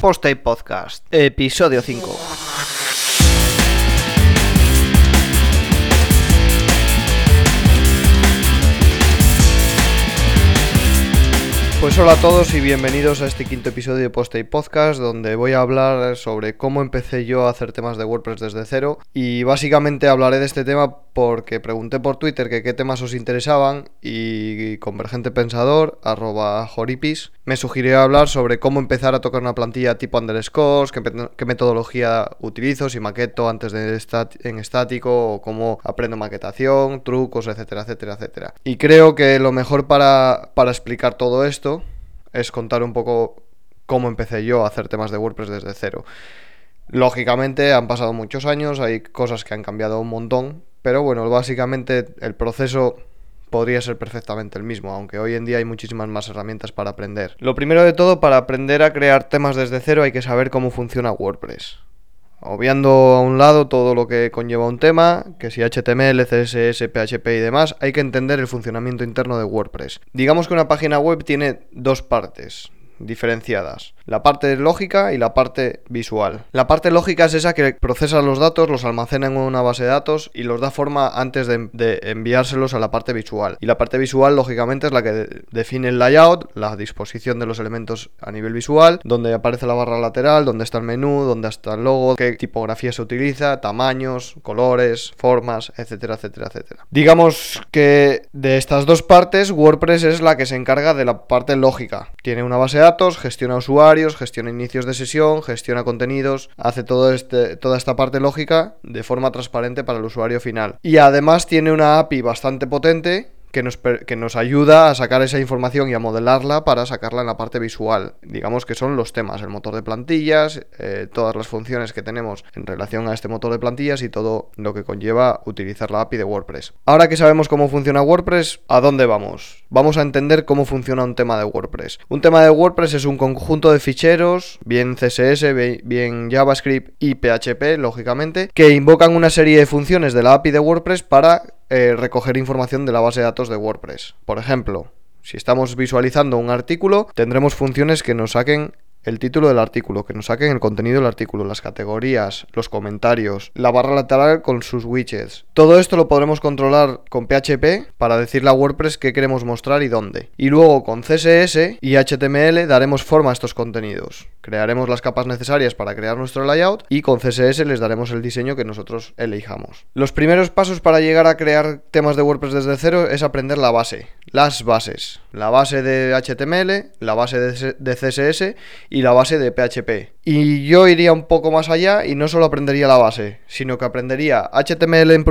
Post Podcast, episodio 5. Pues hola a todos y bienvenidos a este quinto episodio de Post Podcast donde voy a hablar sobre cómo empecé yo a hacer temas de WordPress desde cero y básicamente hablaré de este tema porque pregunté por Twitter que qué temas os interesaban y Convergente Pensador, arroba Joripis, me sugirió hablar sobre cómo empezar a tocar una plantilla tipo underscores, qué, qué metodología utilizo, si maqueto antes de estar en estático o cómo aprendo maquetación, trucos, etcétera, etcétera, etcétera. Y creo que lo mejor para, para explicar todo esto es contar un poco cómo empecé yo a hacer temas de WordPress desde cero. Lógicamente han pasado muchos años, hay cosas que han cambiado un montón, pero bueno, básicamente el proceso podría ser perfectamente el mismo, aunque hoy en día hay muchísimas más herramientas para aprender. Lo primero de todo, para aprender a crear temas desde cero hay que saber cómo funciona WordPress. Obviando a un lado todo lo que conlleva un tema, que si HTML, CSS, PHP y demás, hay que entender el funcionamiento interno de WordPress. Digamos que una página web tiene dos partes diferenciadas la parte lógica y la parte visual. La parte lógica es esa que procesa los datos, los almacena en una base de datos y los da forma antes de, enviárselos a la parte visual. Y la parte visual, lógicamente, es la que define el layout, la disposición de los elementos a nivel visual, donde aparece la barra lateral, donde está el menú, donde está el logo, qué tipografía se utiliza, tamaños, colores, formas, etcétera, etcétera, etcétera. Digamos que de estas dos partes, WordPress es la que se encarga de la parte lógica. Tiene una base de gestiona usuarios, gestiona inicios de sesión, gestiona contenidos, hace todo este, toda esta parte lógica de forma transparente para el usuario final. Y además tiene una API bastante potente que nos, que nos, ayuda a sacar esa información y a modelarla para sacarla en la parte visual. Digamos que son los temas, el motor de plantillas, eh, todas las funciones que tenemos en relación a este motor de plantillas y todo lo que conlleva utilizar la API de WordPress. Ahora que sabemos cómo funciona WordPress, ¿a dónde vamos? Vamos a entender cómo funciona un tema de WordPress. Un tema de WordPress es un conjunto de ficheros, bien CSS, bien JavaScript y PHP, lógicamente, que invocan una serie de funciones de la API de WordPress para eh, recoger información de la base de datos de WordPress. Por ejemplo, si estamos visualizando un artículo, tendremos funciones que nos saquen el título del artículo, que nos saquen el contenido del artículo, las categorías, los comentarios, la barra lateral con sus widgets. Todo esto lo podremos controlar con PHP para decirle a WordPress qué queremos mostrar y dónde. Y luego con CSS y HTML daremos forma a estos contenidos. Crearemos las capas necesarias para crear nuestro layout y con CSS les daremos el diseño que nosotros elijamos. Los primeros pasos para llegar a crear temas de WordPress desde cero es aprender la base, las bases. La base de HTML, la base de CSS y la base de PHP. Y yo iría un poco más allá y no solo aprendería la base, sino que aprendería HTML en,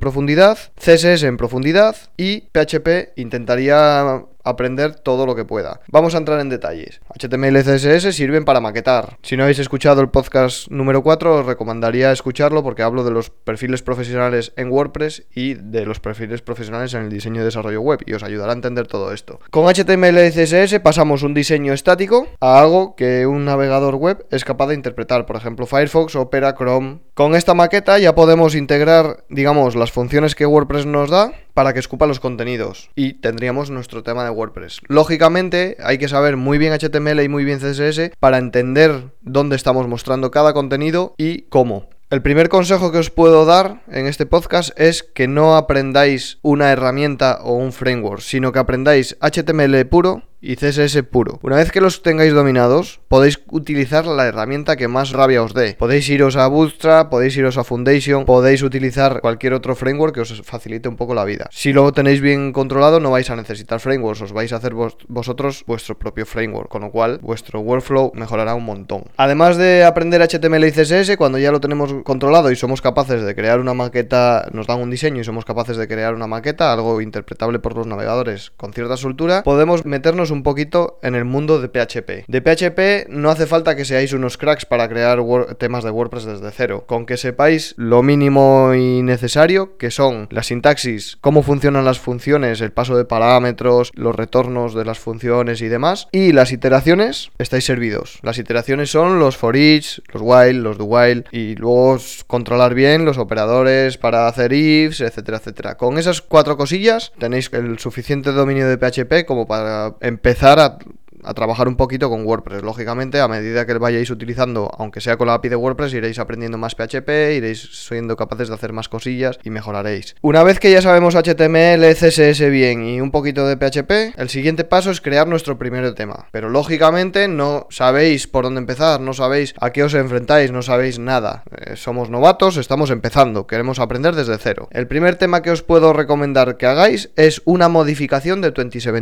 profundidad, CSS en profundidad y PHP intentaría aprender todo lo que pueda. Vamos a entrar en detalles. HTML y CSS sirven para maquetar. Si no habéis escuchado el podcast número 4, os recomendaría escucharlo porque hablo de los perfiles profesionales en WordPress y de los perfiles profesionales en el diseño y desarrollo web y os ayudará a entender todo esto. Con HTML y CSS pasamos un diseño estático a algo que un navegador web es capaz de interpretar, por ejemplo Firefox, Opera, Chrome. Con esta maqueta ya podemos integrar, digamos, las funciones que WordPress nos da para que escupa los contenidos y tendríamos nuestro tema de WordPress. Lógicamente hay que saber muy bien HTML y muy bien CSS para entender dónde estamos mostrando cada contenido y cómo. El primer consejo que os puedo dar en este podcast es que no aprendáis una herramienta o un framework, sino que aprendáis HTML puro y CSS puro. Una vez que los tengáis dominados, podéis utilizar la herramienta que más rabia os dé. Podéis iros a Bootstrap, podéis iros a Foundation, podéis utilizar cualquier otro framework que os facilite un poco la vida. Si lo tenéis bien controlado, no vais a necesitar frameworks, os vais a hacer vosotros vuestro propio framework, con lo cual vuestro workflow mejorará un montón. Además de aprender HTML y CSS, cuando ya lo tenemos controlado y somos capaces de crear una maqueta, nos dan un diseño y somos capaces de crear una maqueta, algo interpretable por los navegadores con cierta soltura, podemos meternos un poquito en el mundo de PHP. De PHP no hace falta que seáis unos cracks para crear temas de WordPress desde cero. Con que sepáis lo mínimo y necesario, que son la sintaxis, cómo funcionan las funciones, el paso de parámetros, los retornos de las funciones y demás, y las iteraciones, estáis servidos. Las iteraciones son los for each, los while, los do while, y luego controlar bien los operadores para hacer ifs, etcétera, etcétera. Con esas cuatro cosillas tenéis el suficiente dominio de PHP como para empezar a a trabajar un poquito con WordPress. Lógicamente, a medida que vayáis utilizando, aunque sea con la API de WordPress, iréis aprendiendo más PHP, iréis siendo capaces de hacer más cosillas y mejoraréis. Una vez que ya sabemos HTML, CSS bien y un poquito de PHP, el siguiente paso es crear nuestro primer tema. Pero lógicamente no sabéis por dónde empezar, no sabéis a qué os enfrentáis, no sabéis nada. Eh, somos novatos, estamos empezando, queremos aprender desde cero. El primer tema que os puedo recomendar que hagáis es una modificación de 2017.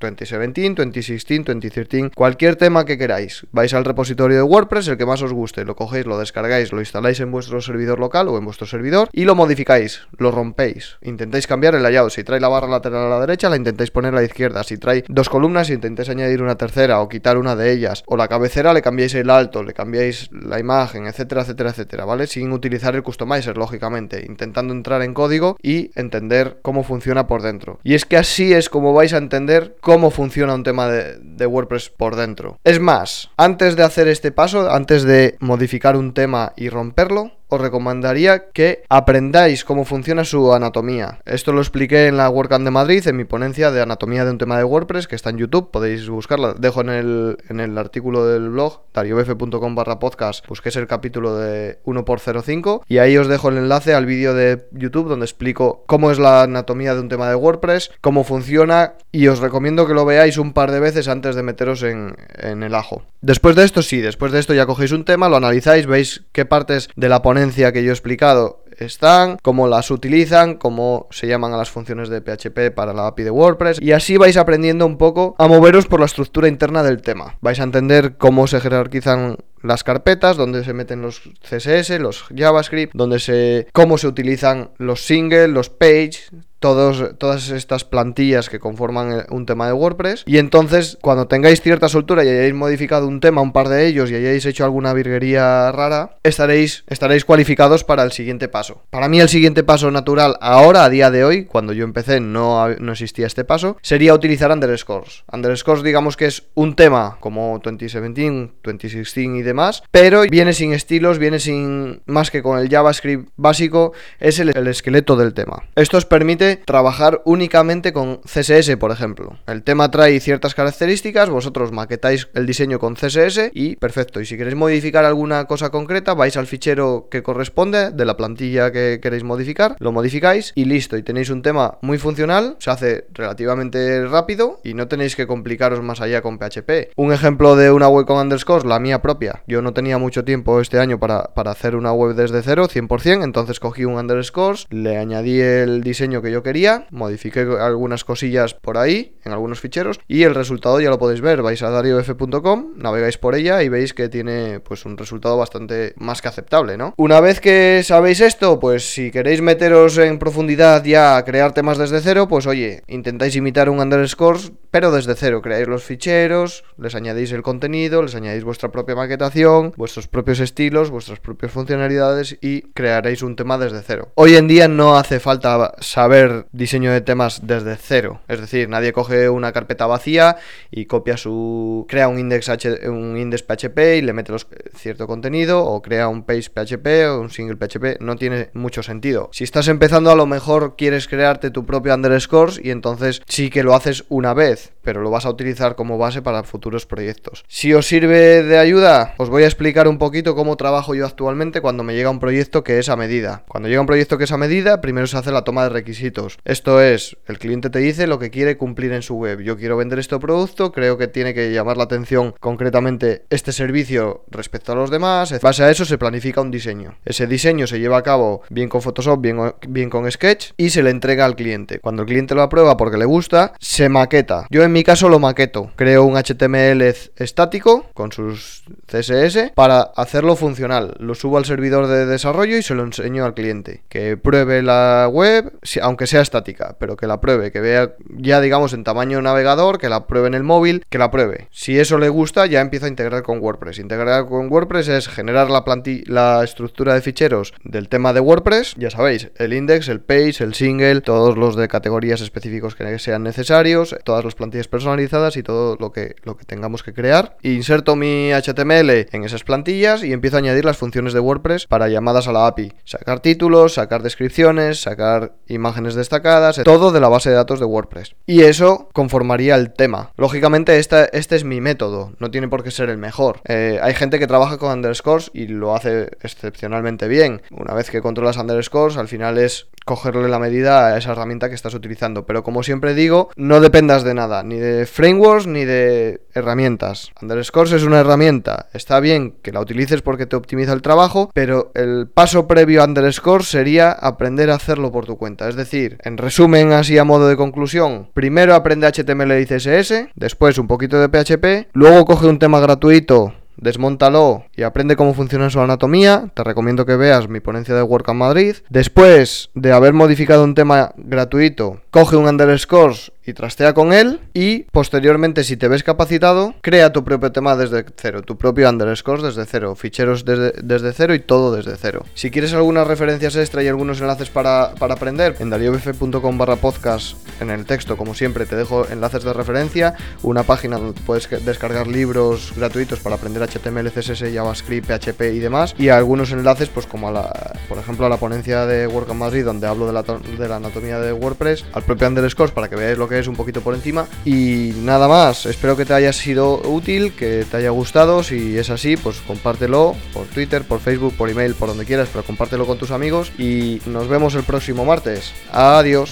2017, 2016, 2013, cualquier tema que queráis. Vais al repositorio de WordPress, el que más os guste, lo cogéis, lo descargáis, lo instaláis en vuestro servidor local o en vuestro servidor y lo modificáis, lo rompéis. Intentáis cambiar el layout. Si trae la barra lateral a la derecha, la intentáis poner a la izquierda. Si trae dos columnas, intentáis añadir una tercera o quitar una de ellas. O la cabecera, le cambiáis el alto, le cambiáis la imagen, etcétera, etcétera, etcétera, ¿vale? Sin utilizar el customizer, lógicamente. Intentando entrar en código y entender cómo funciona por dentro. Y es que así es como vais a entender cómo funciona un tema de, de WordPress por dentro. Es más, antes de hacer este paso, antes de modificar un tema y romperlo, os recomendaría que aprendáis cómo funciona su anatomía. Esto lo expliqué en la WordCamp de Madrid, en mi ponencia de anatomía de un tema de WordPress, que está en YouTube, podéis buscarla. Dejo en el, en el artículo del blog, dariobf.com barra podcast, busquéis el capítulo de 1x05 y ahí os dejo el enlace al vídeo de YouTube donde explico cómo es la anatomía de un tema de WordPress, cómo funciona y os recomiendo que lo veáis un par de veces antes de meteros en, en el ajo. Después de esto, sí, después de esto ya cogéis un tema, lo analizáis, veis qué partes de la ponencia que yo he explicado están, cómo las utilizan, cómo se llaman a las funciones de PHP para la API de WordPress y así vais aprendiendo un poco a moveros por la estructura interna del tema. Vais a entender cómo se jerarquizan las carpetas, donde se meten los CSS, los JavaScript, donde se cómo se utilizan los single, los page, todos, todas estas plantillas que conforman un tema de WordPress. Y entonces, cuando tengáis cierta soltura y hayáis modificado un tema, un par de ellos, y hayáis hecho alguna virguería rara, estaréis, estaréis cualificados para el siguiente paso. Para mí, el siguiente paso natural ahora, a día de hoy, cuando yo empecé no, no existía este paso, sería utilizar underscores. Underscores, digamos que es un tema como 2017, 2016 y demás, pero viene sin estilos, viene sin más que con el JavaScript básico, es el, el esqueleto del tema. Esto os permite trabajar únicamente con CSS, por ejemplo. El tema trae ciertas características, vosotros maquetáis el diseño con CSS y perfecto. Y si queréis modificar alguna cosa concreta, vais al fichero que corresponde de la plantilla que queréis modificar, lo modificáis y listo. Y tenéis un tema muy funcional, se hace relativamente rápido y no tenéis que complicaros más allá con PHP. Un ejemplo de una web con underscores, la mía propia. Yo no tenía mucho tiempo este año para, para hacer una web desde cero, 100%, entonces cogí un underscores, le añadí el diseño que yo quería, modifiqué algunas cosillas por ahí, en algunos ficheros, y el resultado ya lo podéis ver, vais a dariof.com, navegáis por ella y veis que tiene pues un resultado bastante más que aceptable, ¿no? Una vez que sabéis esto, pues si queréis meteros en profundidad ya a crear temas desde cero, pues oye, intentáis imitar un underscore, pero desde cero, creáis los ficheros, les añadís el contenido, les añadís vuestra propia maquetación, vuestros propios estilos, vuestras propias funcionalidades y crearéis un tema desde cero. Hoy en día no hace falta saber diseño de temas desde cero. Es decir, nadie coge una carpeta vacía y copia su. crea un index, H, un index PHP y le mete los, cierto contenido, o crea un page PHP o un single PHP. No tiene mucho sentido. Si estás empezando, a lo mejor quieres crearte tu propio underscores y entonces sí que lo haces una vez, pero lo vas a utilizar como base para futuros proyectos. Si os sirve de ayuda, os voy a explicar un poquito cómo trabajo yo actualmente cuando me llega un proyecto que es a medida. Cuando llega un proyecto que es a medida, primero se hace la toma de requisitos esto es, el cliente te dice lo que quiere cumplir en su web. Yo quiero vender este producto, creo que tiene que llamar la atención concretamente este servicio respecto a los demás. En base a eso se planifica un diseño. Ese diseño se lleva a cabo bien con Photoshop, bien, bien con Sketch y se le entrega al cliente. Cuando el cliente lo aprueba porque le gusta, se maqueta. Yo en mi caso lo maqueto. Creo un HTML estático con sus CSS para hacerlo funcional. Lo subo al servidor de desarrollo y se lo enseño al cliente. Que pruebe la web, aunque sea estática, pero que la pruebe, que vea ya digamos en tamaño navegador, que la pruebe en el móvil, que la pruebe. Si eso le gusta, ya empieza a integrar con WordPress. Integrar con WordPress es generar la, la estructura de ficheros del tema de WordPress, ya sabéis, el index, el page, el single, todos los de categorías específicos que sean necesarios, todas las plantillas personalizadas y todo lo que, lo que tengamos que crear. Inserto mi HTML en esas plantillas y empiezo a añadir las funciones de WordPress para llamadas a la API. Sacar títulos, sacar descripciones, sacar imágenes destacadas, todo de la base de datos de WordPress. Y eso conformaría el tema. Lógicamente, este es mi método, no tiene por qué ser el mejor. Eh, hay gente que trabaja con underscores y lo hace excepcionalmente bien. Una vez que controlas underscores, al final es cogerle la medida a esa herramienta que estás utilizando. Pero como siempre digo, no dependas de nada, ni de frameworks ni de herramientas. Underscores es una herramienta, está bien que la utilices porque te optimiza el trabajo, pero el paso previo a underscores sería aprender a hacerlo por tu cuenta. Es decir, en resumen, así a modo de conclusión, primero aprende HTML y CSS, después un poquito de PHP, luego coge un tema gratuito desmóntalo y aprende cómo funciona su anatomía. Te recomiendo que veas mi ponencia de WordCamp Madrid. Después de haber modificado un tema gratuito, coge un underscore y trastea con él y posteriormente si te ves capacitado crea tu propio tema desde cero, tu propio underscore desde cero, ficheros desde, desde cero y todo desde cero. Si quieres algunas referencias extra y algunos enlaces para, aprender, en dariobf.com barra podcast en el texto como siempre te dejo enlaces de referencia, una página donde puedes descargar libros gratuitos para aprender HTML, CSS, JavaScript, PHP y demás y algunos enlaces pues como a la, por ejemplo a la ponencia de WordCamp Madrid donde hablo de la, de la anatomía de WordPress, al propio underscore para que veáis lo es un poquito por encima. Y nada más, espero que te haya sido útil, que te haya gustado. Si es así, pues compártelo por Twitter, por Facebook, por email, por donde quieras, pero compártelo con tus amigos. Y nos vemos el próximo martes. Adiós.